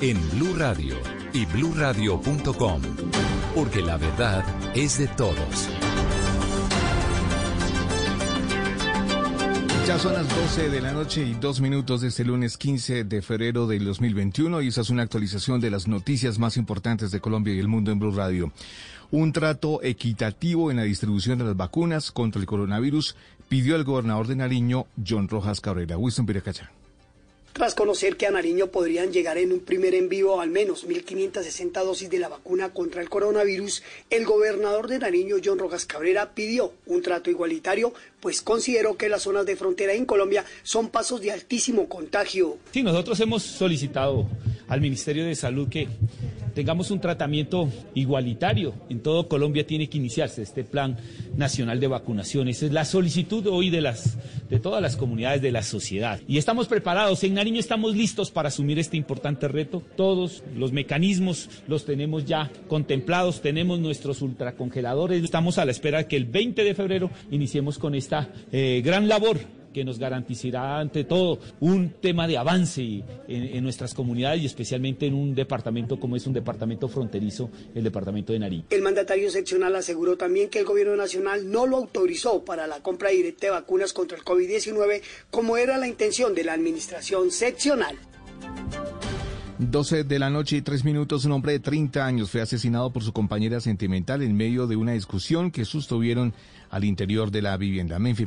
en Blue Radio y bluradio.com, porque la verdad es de todos. Ya son las 12 de la noche y dos minutos de este lunes 15 de febrero del 2021 y esa es una actualización de las noticias más importantes de Colombia y el mundo en Blue Radio. Un trato equitativo en la distribución de las vacunas contra el coronavirus pidió el gobernador de Nariño, John Rojas Cabrera. Winston Piracachá tras conocer que a Nariño podrían llegar en un primer envío al menos 1.560 dosis de la vacuna contra el coronavirus, el gobernador de Nariño, John Rojas Cabrera, pidió un trato igualitario, pues consideró que las zonas de frontera en Colombia son pasos de altísimo contagio. Sí, nosotros hemos solicitado al Ministerio de Salud que tengamos un tratamiento igualitario. En todo Colombia tiene que iniciarse este plan nacional de vacunación. Esa es la solicitud hoy de, las, de todas las comunidades de la sociedad. Y estamos preparados. En Nariño estamos listos para asumir este importante reto. Todos los mecanismos los tenemos ya contemplados. Tenemos nuestros ultracongeladores. Estamos a la espera de que el 20 de febrero iniciemos con esta eh, gran labor que nos garantizará ante todo un tema de avance en, nuestras comunidades y especialmente en un departamento como es un departamento fronterizo, el departamento de Nariño. El mandatario seccional aseguró también que el gobierno nacional no lo autorizó para la compra directa de vacunas contra el COVID-19 como era la intención de la administración seccional. 12 de la noche y 3 minutos, un hombre de 30 años fue asesinado por su compañera sentimental en medio de una discusión que sostuvieron al interior de la vivienda. Menfi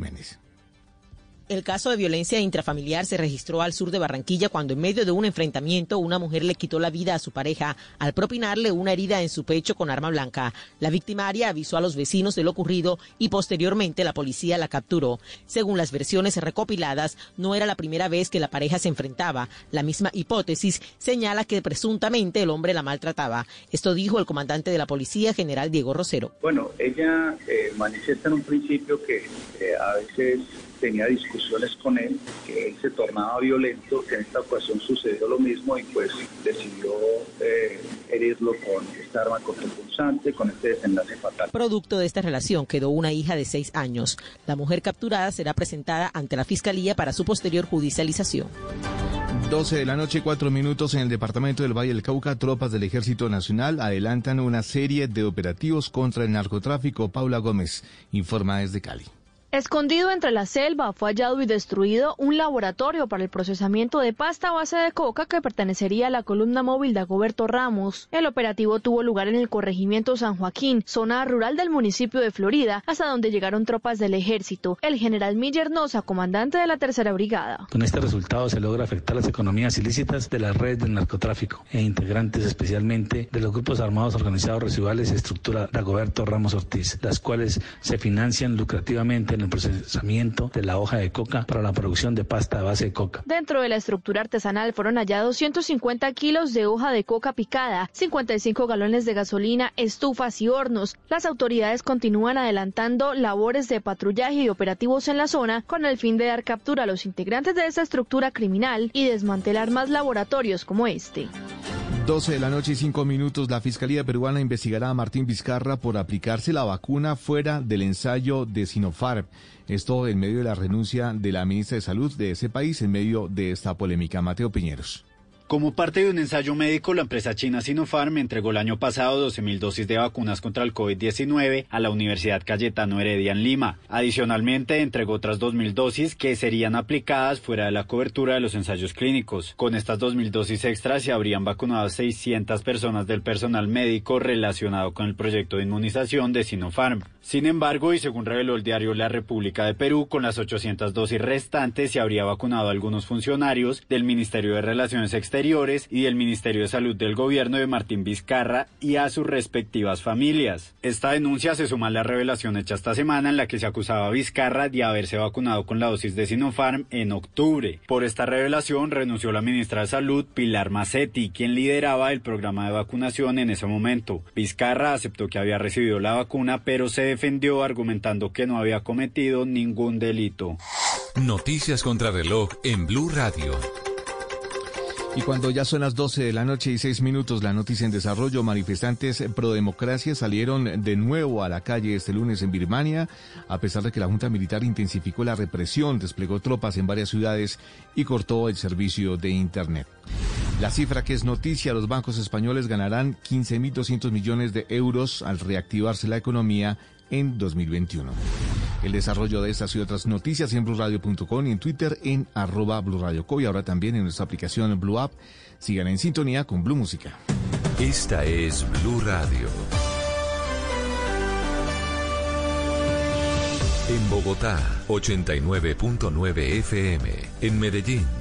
el caso de violencia intrafamiliar se registró al sur de Barranquilla cuando en medio de un enfrentamiento una mujer le quitó la vida a su pareja al propinarle una herida en su pecho con arma blanca. La victimaria avisó a los vecinos de lo ocurrido y posteriormente la policía la capturó. Según las versiones recopiladas, no era la primera vez que la pareja se enfrentaba. La misma hipótesis señala que presuntamente el hombre la maltrataba. Esto dijo el comandante de la policía, general Diego Rosero. Bueno, ella eh, manifiesta en un principio que eh, a veces tenía discusiones con él, que él se tornaba violento, que en esta ocasión sucedió lo mismo y pues decidió eh, herirlo con esta arma contrapunzante, con este desenlace fatal. Producto de esta relación quedó una hija de seis años. La mujer capturada será presentada ante la Fiscalía para su posterior judicialización. 12 de la noche, cuatro minutos en el departamento del Valle del Cauca, tropas del Ejército Nacional adelantan una serie de operativos contra el narcotráfico. Paula Gómez informa desde Cali. Escondido entre la selva fue hallado y destruido un laboratorio para el procesamiento de pasta base de coca que pertenecería a la columna móvil de Agoberto Ramos. El operativo tuvo lugar en el corregimiento San Joaquín, zona rural del municipio de Florida, hasta donde llegaron tropas del ejército. El general Miller Noza, comandante de la tercera brigada. Con este resultado se logra afectar las economías ilícitas de la red del narcotráfico e integrantes especialmente de los grupos armados organizados residuales estructura de Agoberto Ramos Ortiz, las cuales se financian lucrativamente en el procesamiento de la hoja de coca para la producción de pasta a base de coca. Dentro de la estructura artesanal fueron hallados 150 kilos de hoja de coca picada, 55 galones de gasolina, estufas y hornos. Las autoridades continúan adelantando labores de patrullaje y operativos en la zona con el fin de dar captura a los integrantes de esa estructura criminal y desmantelar más laboratorios como este. 12 de la noche y 5 minutos, la Fiscalía Peruana investigará a Martín Vizcarra por aplicarse la vacuna fuera del ensayo de Sinopharm. Esto en medio de la renuncia de la ministra de Salud de ese país en medio de esta polémica. Mateo Piñeros. Como parte de un ensayo médico, la empresa china Sinopharm entregó el año pasado 12.000 dosis de vacunas contra el COVID-19 a la Universidad Cayetano Heredia en Lima. Adicionalmente, entregó otras 2.000 dosis que serían aplicadas fuera de la cobertura de los ensayos clínicos. Con estas 2.000 dosis extras se habrían vacunado a 600 personas del personal médico relacionado con el proyecto de inmunización de Sinopharm. Sin embargo, y según reveló el diario La República de Perú, con las 800 dosis restantes se habría vacunado a algunos funcionarios del Ministerio de Relaciones Exteriores y del Ministerio de Salud del gobierno de Martín Vizcarra y a sus respectivas familias. Esta denuncia se suma a la revelación hecha esta semana en la que se acusaba a Vizcarra de haberse vacunado con la dosis de Sinopharm en octubre. Por esta revelación renunció la ministra de Salud, Pilar Macetti, quien lideraba el programa de vacunación en ese momento. Vizcarra aceptó que había recibido la vacuna, pero se defendió argumentando que no había cometido ningún delito. Noticias contra reloj en Blue Radio. Y cuando ya son las 12 de la noche y 6 minutos, la noticia en desarrollo, manifestantes pro democracia salieron de nuevo a la calle este lunes en Birmania, a pesar de que la Junta Militar intensificó la represión, desplegó tropas en varias ciudades y cortó el servicio de Internet. La cifra que es noticia, los bancos españoles ganarán 15.200 millones de euros al reactivarse la economía en 2021. El desarrollo de estas y otras noticias en blurradio.com y en Twitter en arroba blurradioco y ahora también en nuestra aplicación Blue App. Sigan en sintonía con Blue Música. Esta es Blue Radio. En Bogotá, 89.9 FM. En Medellín.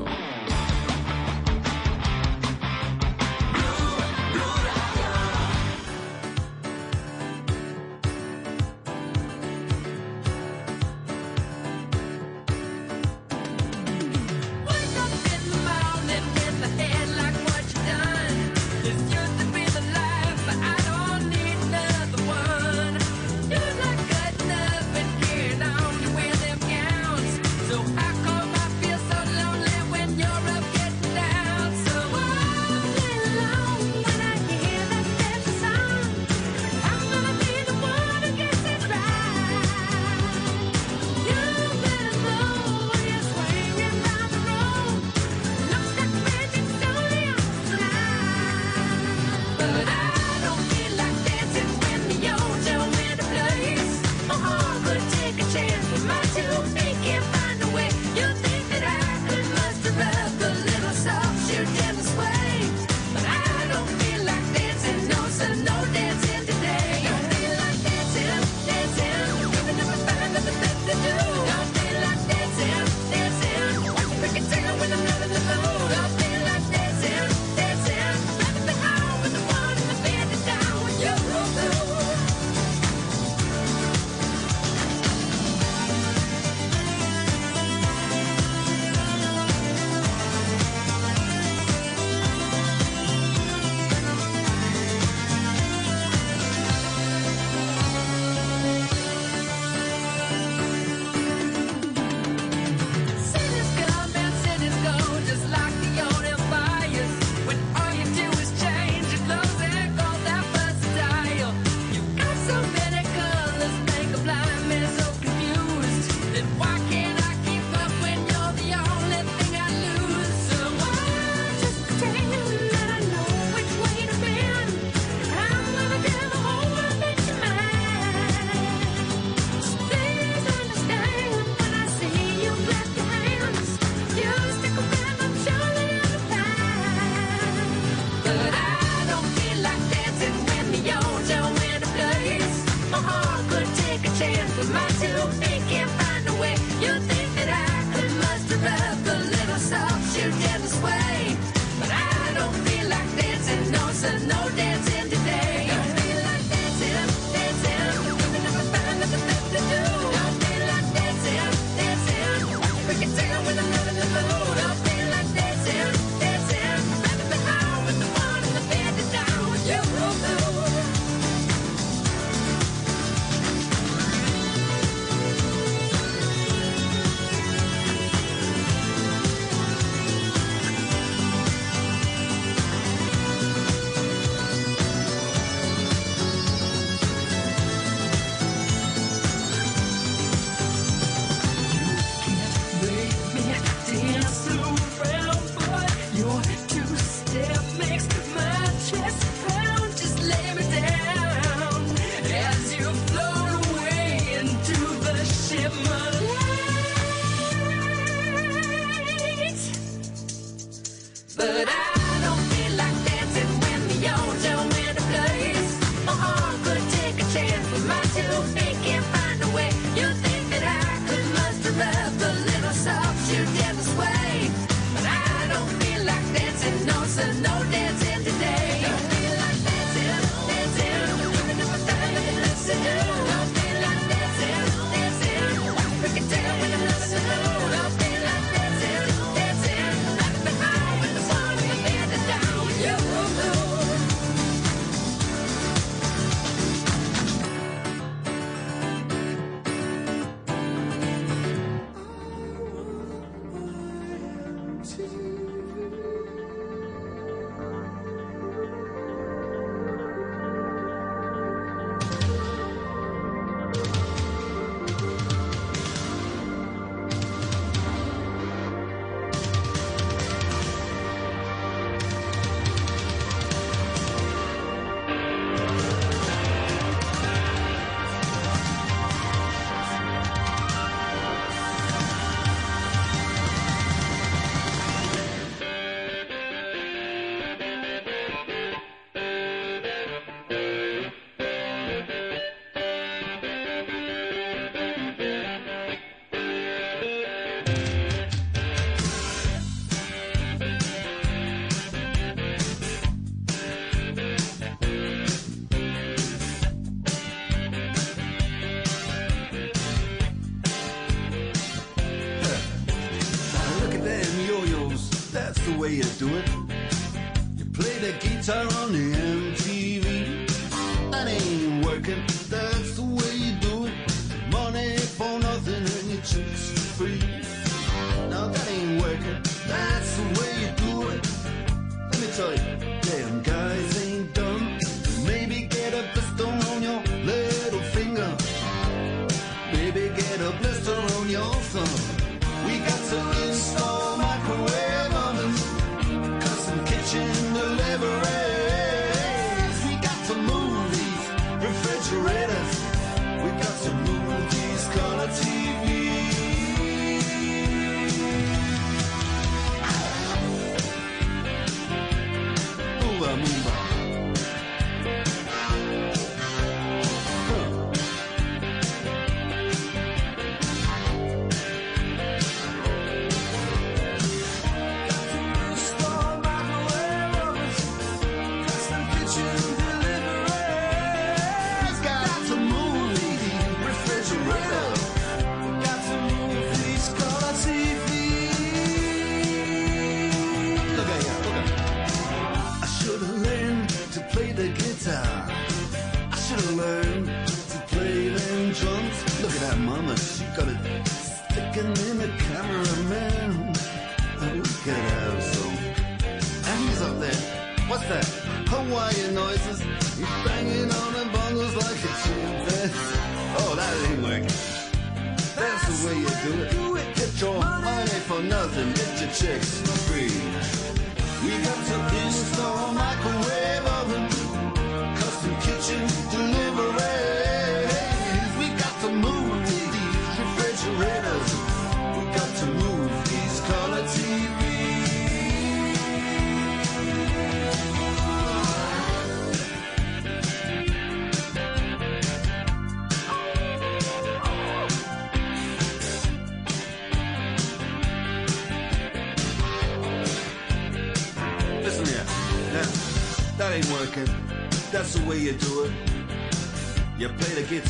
do it.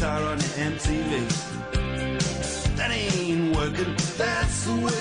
guitar on MTV. That ain't working, that's the way.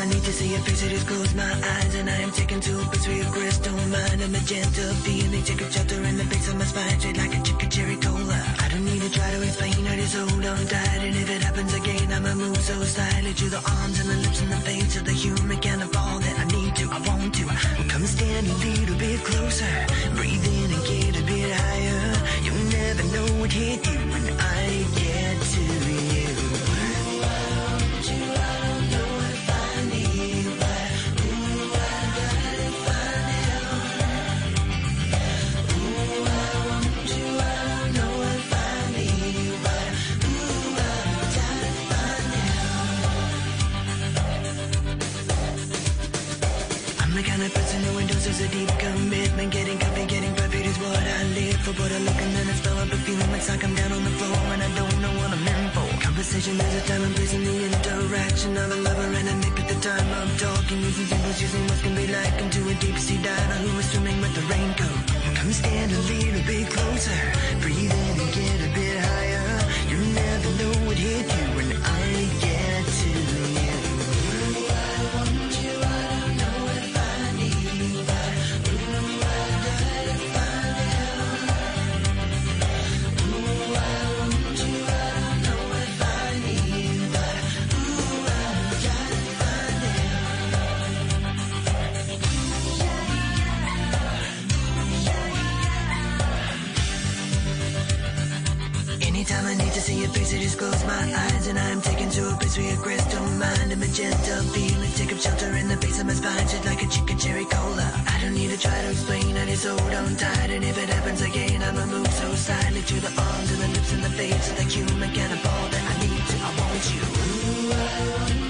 I need to see face, I just close my eyes and I am taken to a where your crystal mind, a magenta feeling, take a shelter in the base of my spine, straight like a chicken cherry cola. I don't need to try to explain, I just hold on tight, and if it happens again, I'ma move so slightly to the arms and the lips and the face of the human kind of all that I need to, I want to. Well, come stand a little bit closer, breathe in and get a bit higher. You'll never know what hit you endorses a deep commitment. Getting comfy, getting perfect is what I live for. But I look and then I smell a perfume. It's like I'm down on the floor and I don't know what I'm in for. Conversation, there's a time and place in the interaction of a lover and a mate at the time of talking. Using symbols, using what can be like into a deep sea diver who is swimming with the raincoat. Come stand a little bit closer. Breathe mind, a feeling, take up shelter in the base of my spine, shit like a chicken cherry cola. I don't need to try to explain, I just hold on tight, and if it happens again, I'ma move so silently to the arms and the lips and the face of the human cannibal that I need to, I want you. Ooh, I want you,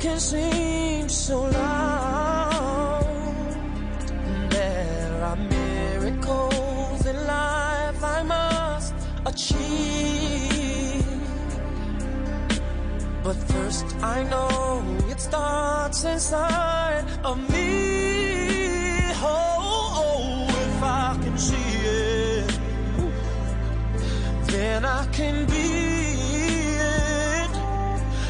Can seem so loud. There are miracles in life I must achieve. But first, I know it starts inside of me. Oh, oh, oh if I can see it, then I can be.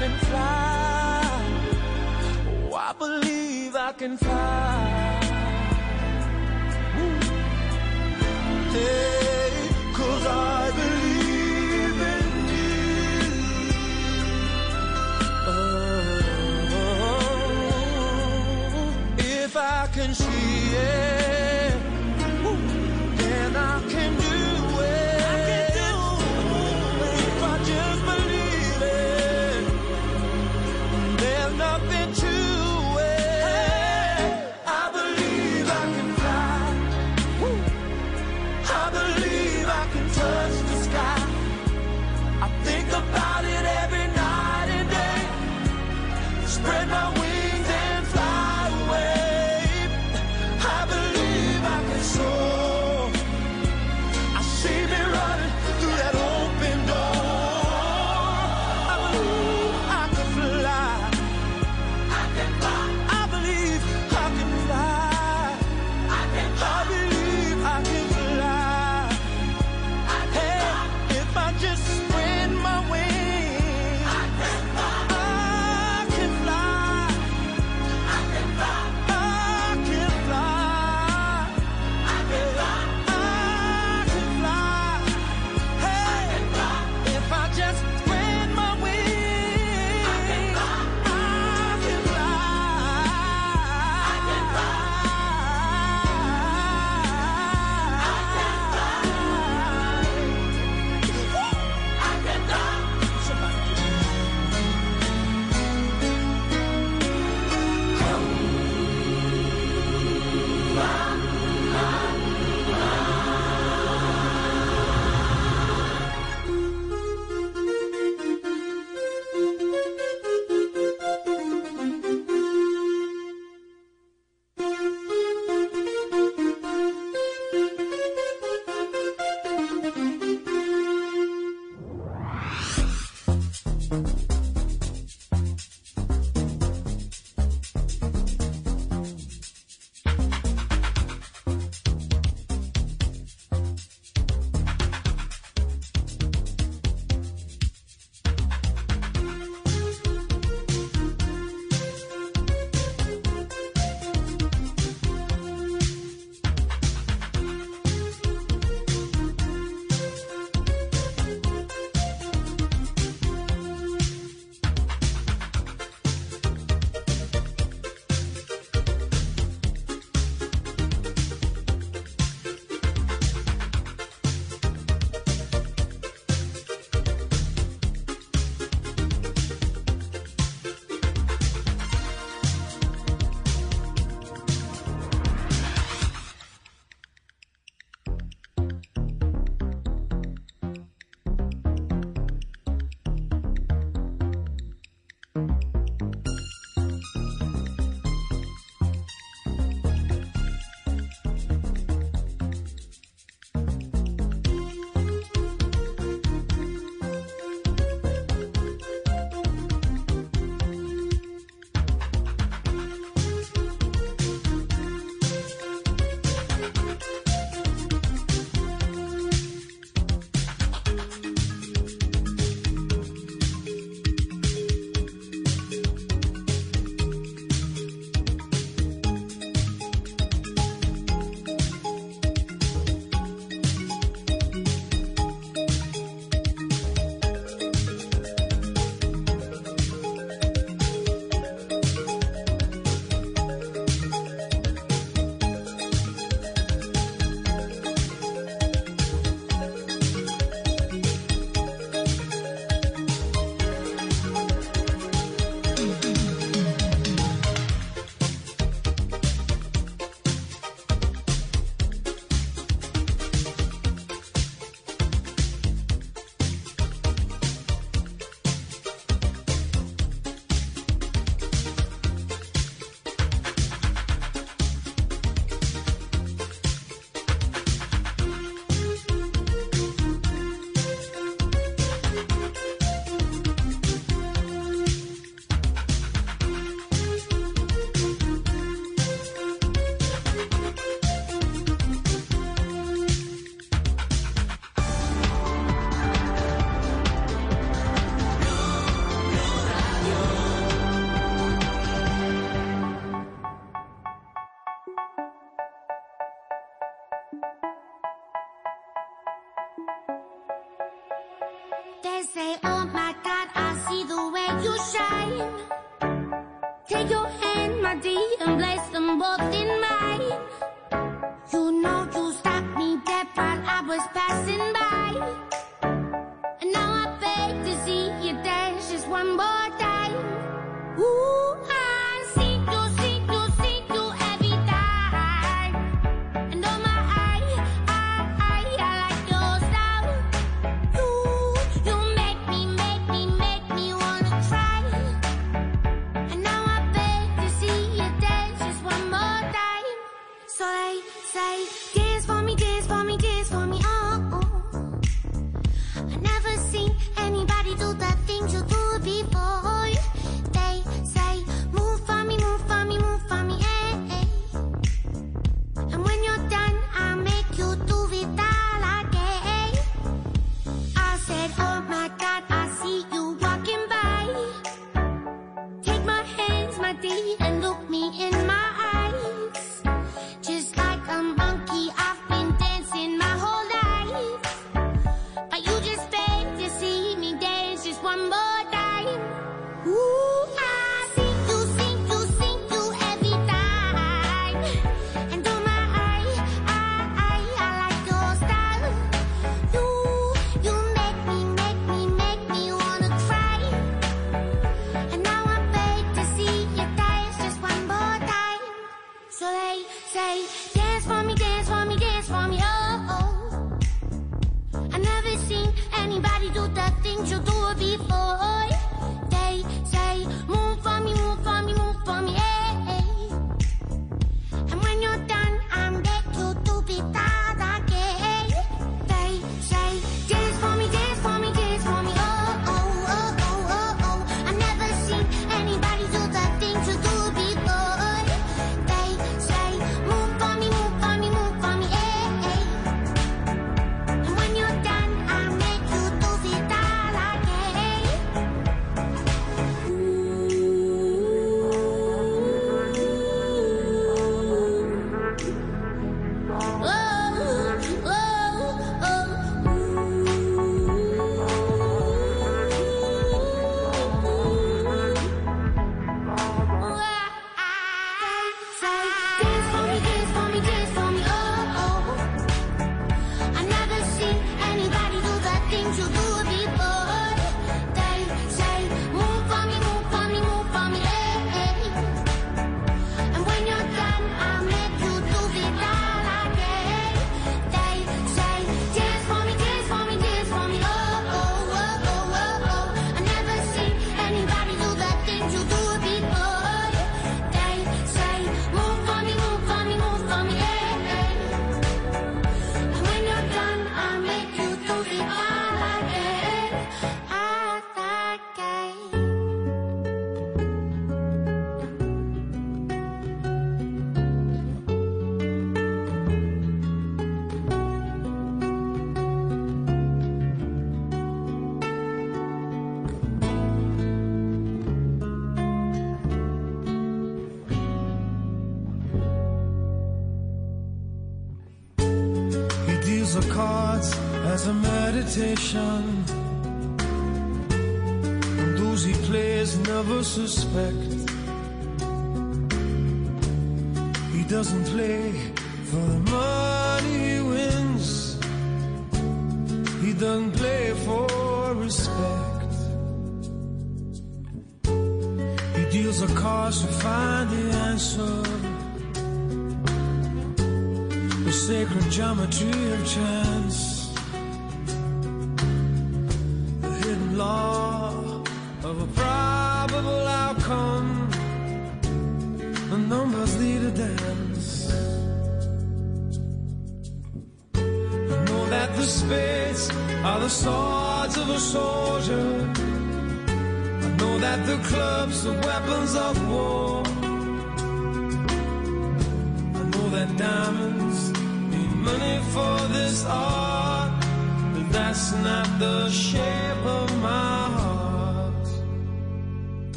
can fly. Oh, I believe I can fly. Hey, 'cause I believe in you. Oh, if I can see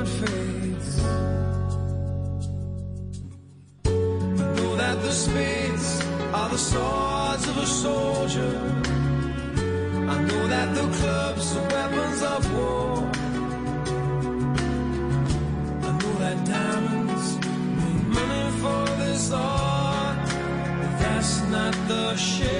I. Know that the spades are the swords of a soldier. I know that the clubs are weapons of war. I know that diamonds make money for this art, but that's not the shape.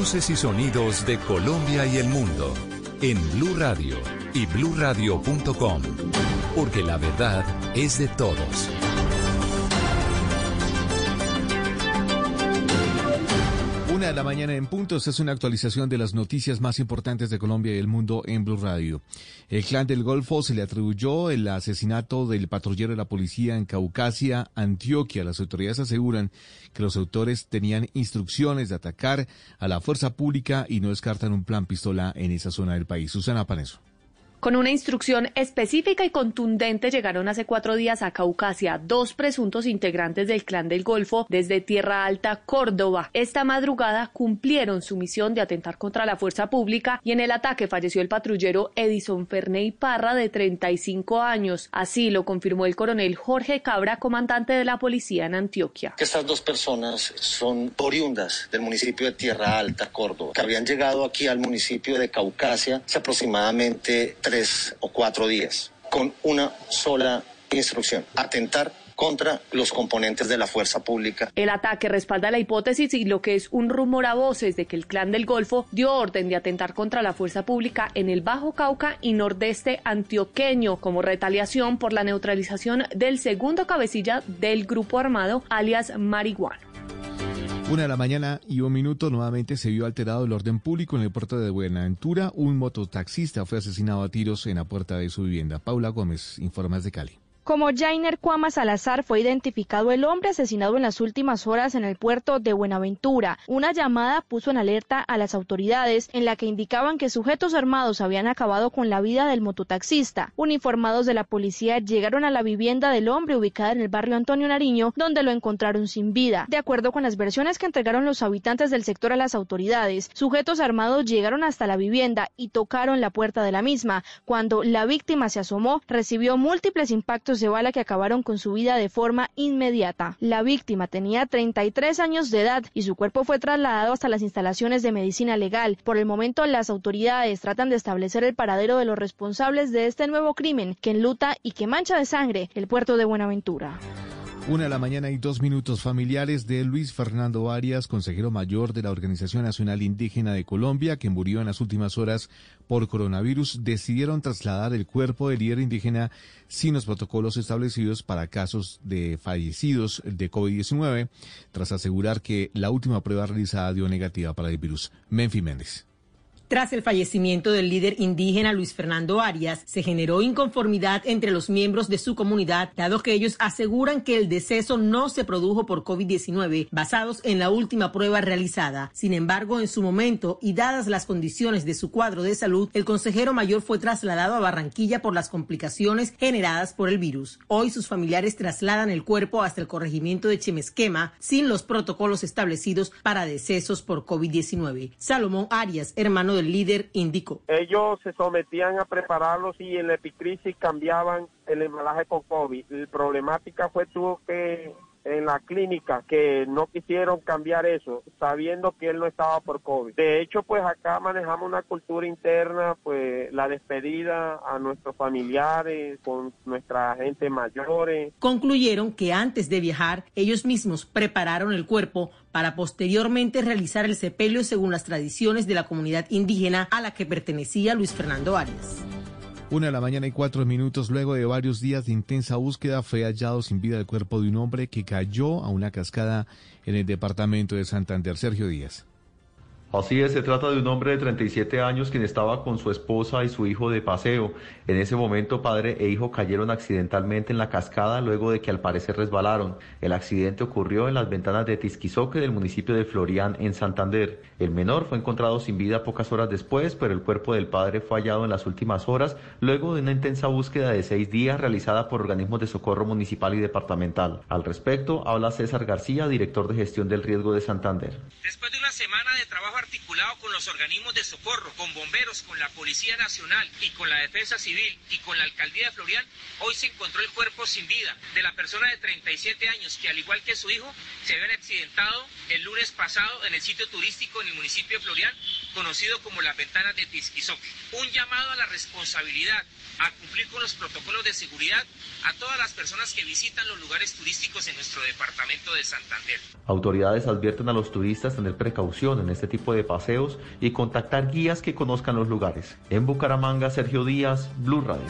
Voces y sonidos de Colombia y el mundo en Blue Radio y bluradio.com, porque la verdad es de todos. Una de la mañana en esta es una actualización de las noticias más importantes de Colombia y el mundo en Blue Radio. El clan del Golfo se le atribuyó el asesinato del patrullero de la policía en Caucasia, Antioquia. Las autoridades aseguran que los autores tenían instrucciones de atacar a la fuerza pública y no descartan un plan pistola en esa zona del país. Susana Paneso. Con una instrucción específica y contundente llegaron hace cuatro días a Caucasia dos presuntos integrantes del Clan del Golfo desde Tierra Alta, Córdoba. Esta madrugada cumplieron su misión de atentar contra la fuerza pública y en el ataque falleció el patrullero Edison Ferney Parra de 35 años. Así lo confirmó el coronel Jorge Cabra, comandante de la policía en Antioquia. estas dos personas son oriundas del municipio de Tierra Alta, Córdoba, que habían llegado aquí al municipio de Caucasia hace aproximadamente tres o cuatro días, con una sola instrucción, atentar contra los componentes de la fuerza pública. El ataque respalda la hipótesis y lo que es un rumor a voces de que el Clan del Golfo dio orden de atentar contra la fuerza pública en el Bajo Cauca y Nordeste antioqueño como retaliación por la neutralización del segundo cabecilla del grupo armado, alias Marihuana. Una de la mañana y un minuto nuevamente se vio alterado el orden público en el puerto de Buenaventura. Un mototaxista fue asesinado a tiros en la puerta de su vivienda. Paula Gómez, informa de Cali. Como Jainer Cuama Salazar fue identificado el hombre asesinado en las últimas horas en el puerto de Buenaventura. Una llamada puso en alerta a las autoridades en la que indicaban que sujetos armados habían acabado con la vida del mototaxista. Uniformados de la policía llegaron a la vivienda del hombre ubicada en el barrio Antonio Nariño, donde lo encontraron sin vida. De acuerdo con las versiones que entregaron los habitantes del sector a las autoridades, sujetos armados llegaron hasta la vivienda y tocaron la puerta de la misma. Cuando la víctima se asomó, recibió múltiples impactos de bala que acabaron con su vida de forma inmediata. La víctima tenía 33 años de edad y su cuerpo fue trasladado hasta las instalaciones de medicina legal. Por el momento, las autoridades tratan de establecer el paradero de los responsables de este nuevo crimen que enluta y que mancha de sangre el puerto de Buenaventura. Una de la mañana y dos minutos familiares de Luis Fernando Arias, consejero mayor de la Organización Nacional Indígena de Colombia, que murió en las últimas horas por coronavirus, decidieron trasladar el cuerpo del líder indígena sin los protocolos establecidos para casos de fallecidos de COVID-19, tras asegurar que la última prueba realizada dio negativa para el virus. Menfi Méndez. Tras el fallecimiento del líder indígena Luis Fernando Arias, se generó inconformidad entre los miembros de su comunidad, dado que ellos aseguran que el deceso no se produjo por COVID-19, basados en la última prueba realizada. Sin embargo, en su momento y dadas las condiciones de su cuadro de salud, el consejero mayor fue trasladado a Barranquilla por las complicaciones generadas por el virus. Hoy sus familiares trasladan el cuerpo hasta el corregimiento de Chemesquema sin los protocolos establecidos para decesos por COVID-19. Salomón Arias, hermano de el líder indicó. Ellos se sometían a prepararlos y en la epicrisis cambiaban el embalaje con COVID. La problemática fue tuvo que en la clínica que no quisieron cambiar eso, sabiendo que él no estaba por COVID. De hecho, pues acá manejamos una cultura interna, pues la despedida a nuestros familiares, con nuestra gente mayores. Concluyeron que antes de viajar, ellos mismos prepararon el cuerpo para posteriormente realizar el sepelio según las tradiciones de la comunidad indígena a la que pertenecía Luis Fernando Arias. Una de la mañana y cuatro minutos luego de varios días de intensa búsqueda fue hallado sin vida el cuerpo de un hombre que cayó a una cascada en el departamento de Santander. Sergio Díaz. Así es, se trata de un hombre de 37 años quien estaba con su esposa y su hijo de paseo. En ese momento, padre e hijo cayeron accidentalmente en la cascada luego de que al parecer resbalaron. El accidente ocurrió en las ventanas de Tisquizoque del municipio de Florián, en Santander. El menor fue encontrado sin vida pocas horas después, pero el cuerpo del padre fue hallado en las últimas horas luego de una intensa búsqueda de seis días realizada por organismos de socorro municipal y departamental. Al respecto, habla César García, director de gestión del riesgo de Santander. Después de una semana de trabajo articulado con los organismos de socorro, con bomberos, con la Policía Nacional y con la Defensa Civil y con la Alcaldía de Florian, hoy se encontró el cuerpo sin vida de la persona de 37 años que al igual que su hijo se habían accidentado el lunes pasado en el sitio turístico en el municipio de Florian, conocido como las ventanas de Tisquizoque. Un llamado a la responsabilidad, a cumplir con los protocolos de seguridad a todas las personas que visitan los lugares turísticos en nuestro departamento de Santander. Autoridades advierten a los turistas tener precaución en este tipo de paseos y contactar guías que conozcan los lugares. En Bucaramanga, Sergio Díaz, Blue Radio.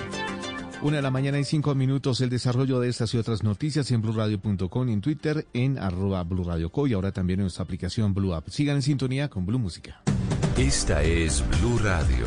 Una de la mañana y cinco minutos, el desarrollo de estas y otras noticias en blurradio.com y en Twitter en arroba blurradioco y ahora también en nuestra aplicación Blue App. Sigan en sintonía con Blue Música. Esta es Blue Radio.